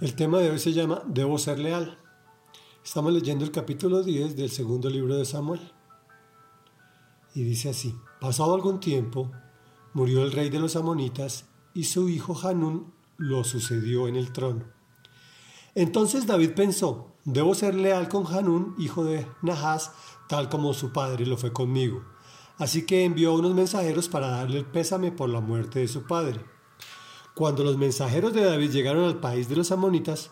El tema de hoy se llama Debo ser leal. Estamos leyendo el capítulo 10 del segundo libro de Samuel. Y dice así, pasado algún tiempo, murió el rey de los amonitas y su hijo Hanún lo sucedió en el trono. Entonces David pensó, debo ser leal con Hanún, hijo de Nahas, tal como su padre lo fue conmigo. Así que envió unos mensajeros para darle el pésame por la muerte de su padre. Cuando los mensajeros de David llegaron al país de los amonitas,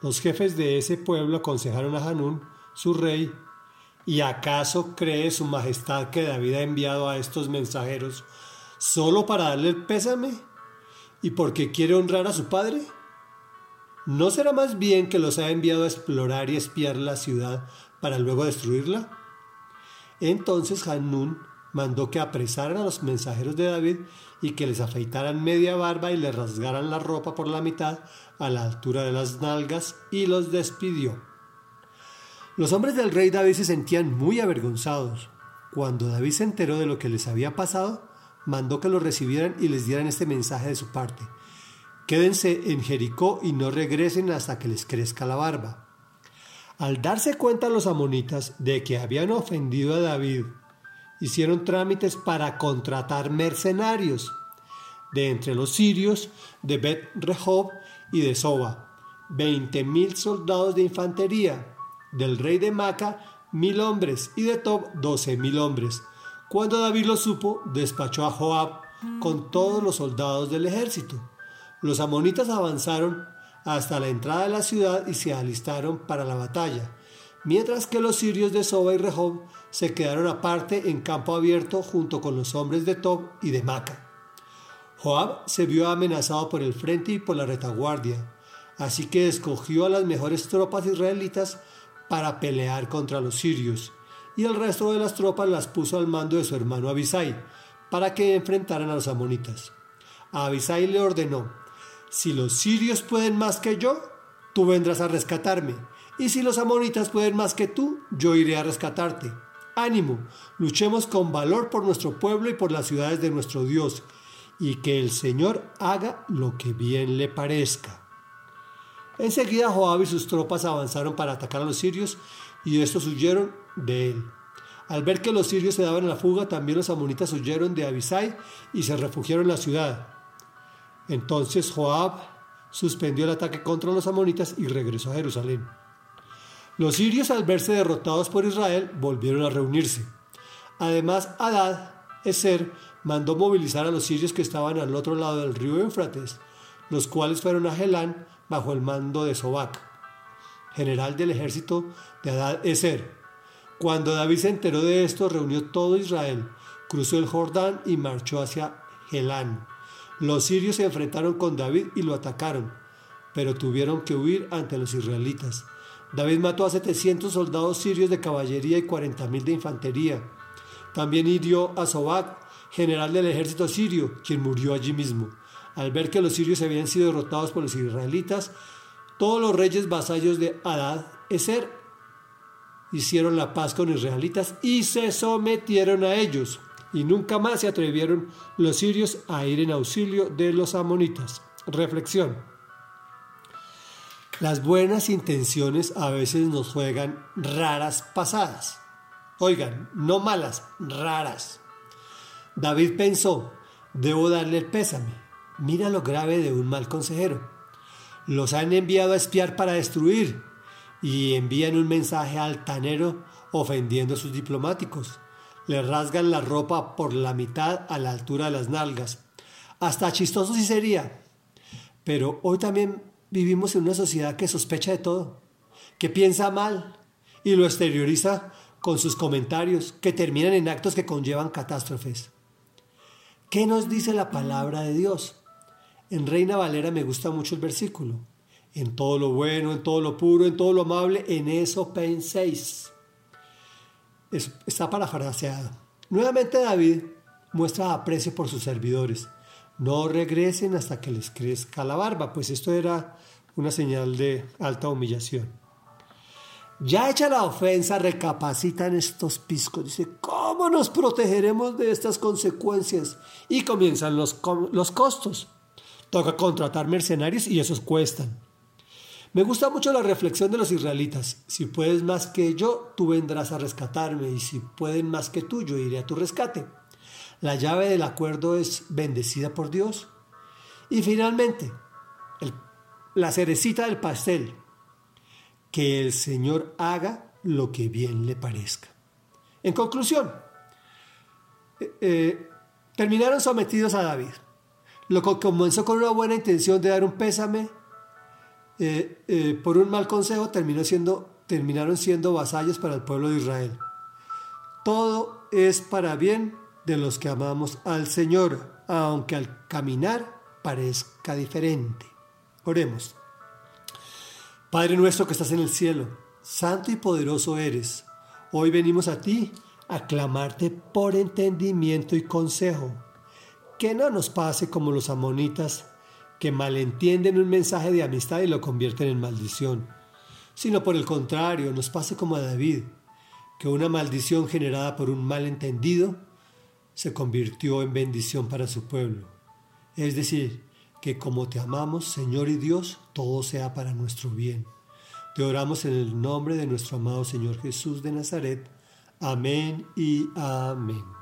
los jefes de ese pueblo aconsejaron a Hanún, su rey, ¿y acaso cree su majestad que David ha enviado a estos mensajeros solo para darle el pésame y porque quiere honrar a su padre? ¿No será más bien que los ha enviado a explorar y espiar la ciudad para luego destruirla? Entonces Hanún mandó que apresaran a los mensajeros de David y que les afeitaran media barba y les rasgaran la ropa por la mitad a la altura de las nalgas y los despidió. Los hombres del rey David se sentían muy avergonzados. Cuando David se enteró de lo que les había pasado, mandó que los recibieran y les dieran este mensaje de su parte. Quédense en Jericó y no regresen hasta que les crezca la barba. Al darse cuenta los amonitas de que habían ofendido a David hicieron trámites para contratar mercenarios de entre los sirios de Bet Rehob y de Soba, veinte mil soldados de infantería, del rey de Maca mil hombres y de Tob doce mil hombres. Cuando David lo supo, despachó a Joab con todos los soldados del ejército. Los amonitas avanzaron hasta la entrada de la ciudad y se alistaron para la batalla mientras que los sirios de Soba y Rehob se quedaron aparte en campo abierto junto con los hombres de Tob y de Maca. Joab se vio amenazado por el frente y por la retaguardia, así que escogió a las mejores tropas israelitas para pelear contra los sirios, y el resto de las tropas las puso al mando de su hermano Abisai, para que enfrentaran a los amonitas. Abisai le ordenó, si los sirios pueden más que yo, tú vendrás a rescatarme, y si los amonitas pueden más que tú, yo iré a rescatarte. Ánimo, luchemos con valor por nuestro pueblo y por las ciudades de nuestro Dios, y que el Señor haga lo que bien le parezca. Enseguida Joab y sus tropas avanzaron para atacar a los sirios, y estos huyeron de él. Al ver que los sirios se daban a la fuga, también los amonitas huyeron de Abisai y se refugiaron en la ciudad. Entonces Joab suspendió el ataque contra los amonitas y regresó a Jerusalén. Los sirios al verse derrotados por Israel volvieron a reunirse. Además, Adad, Eser, mandó movilizar a los sirios que estaban al otro lado del río Éufrates, los cuales fueron a Gelán bajo el mando de Sobac, general del ejército de Adad Eser. Cuando David se enteró de esto, reunió todo Israel, cruzó el Jordán y marchó hacia Gelán. Los sirios se enfrentaron con David y lo atacaron, pero tuvieron que huir ante los israelitas. David mató a 700 soldados sirios de caballería y 40.000 de infantería. También hirió a Sobac, general del ejército sirio, quien murió allí mismo. Al ver que los sirios habían sido derrotados por los israelitas, todos los reyes vasallos de Adad Eser hicieron la paz con los israelitas y se sometieron a ellos. Y nunca más se atrevieron los sirios a ir en auxilio de los amonitas. Reflexión. Las buenas intenciones a veces nos juegan raras pasadas. Oigan, no malas, raras. David pensó, debo darle el pésame. Mira lo grave de un mal consejero. Los han enviado a espiar para destruir y envían un mensaje altanero ofendiendo a sus diplomáticos. Le rasgan la ropa por la mitad a la altura de las nalgas. Hasta chistoso sí sería. Pero hoy también Vivimos en una sociedad que sospecha de todo, que piensa mal y lo exterioriza con sus comentarios que terminan en actos que conllevan catástrofes. ¿Qué nos dice la palabra de Dios? En Reina Valera me gusta mucho el versículo. En todo lo bueno, en todo lo puro, en todo lo amable, en eso penséis. está parafraseado. Nuevamente David muestra aprecio por sus servidores no regresen hasta que les crezca la barba, pues esto era una señal de alta humillación. Ya hecha la ofensa, recapacitan estos piscos. Dice, ¿cómo nos protegeremos de estas consecuencias? Y comienzan los, los costos. Toca contratar mercenarios y esos cuestan. Me gusta mucho la reflexión de los israelitas. Si puedes más que yo, tú vendrás a rescatarme, y si pueden más que tú, yo iré a tu rescate. La llave del acuerdo es bendecida por Dios. Y finalmente, la cerecita del pastel, que el Señor haga lo que bien le parezca. En conclusión, eh, eh, terminaron sometidos a David. Lo que comenzó con una buena intención de dar un pésame, eh, por un mal consejo terminó siendo, terminaron siendo vasallos para el pueblo de Israel. Todo es para bien de los que amamos al Señor, aunque al caminar parezca diferente. Oremos. Padre nuestro que estás en el cielo, santo y poderoso eres. Hoy venimos a ti a clamarte por entendimiento y consejo. Que no nos pase como los amonitas que malentienden un mensaje de amistad y lo convierten en maldición, sino por el contrario, nos pase como a David, que una maldición generada por un malentendido se convirtió en bendición para su pueblo. Es decir, que como te amamos, Señor y Dios, todo sea para nuestro bien. Te oramos en el nombre de nuestro amado Señor Jesús de Nazaret. Amén y amén.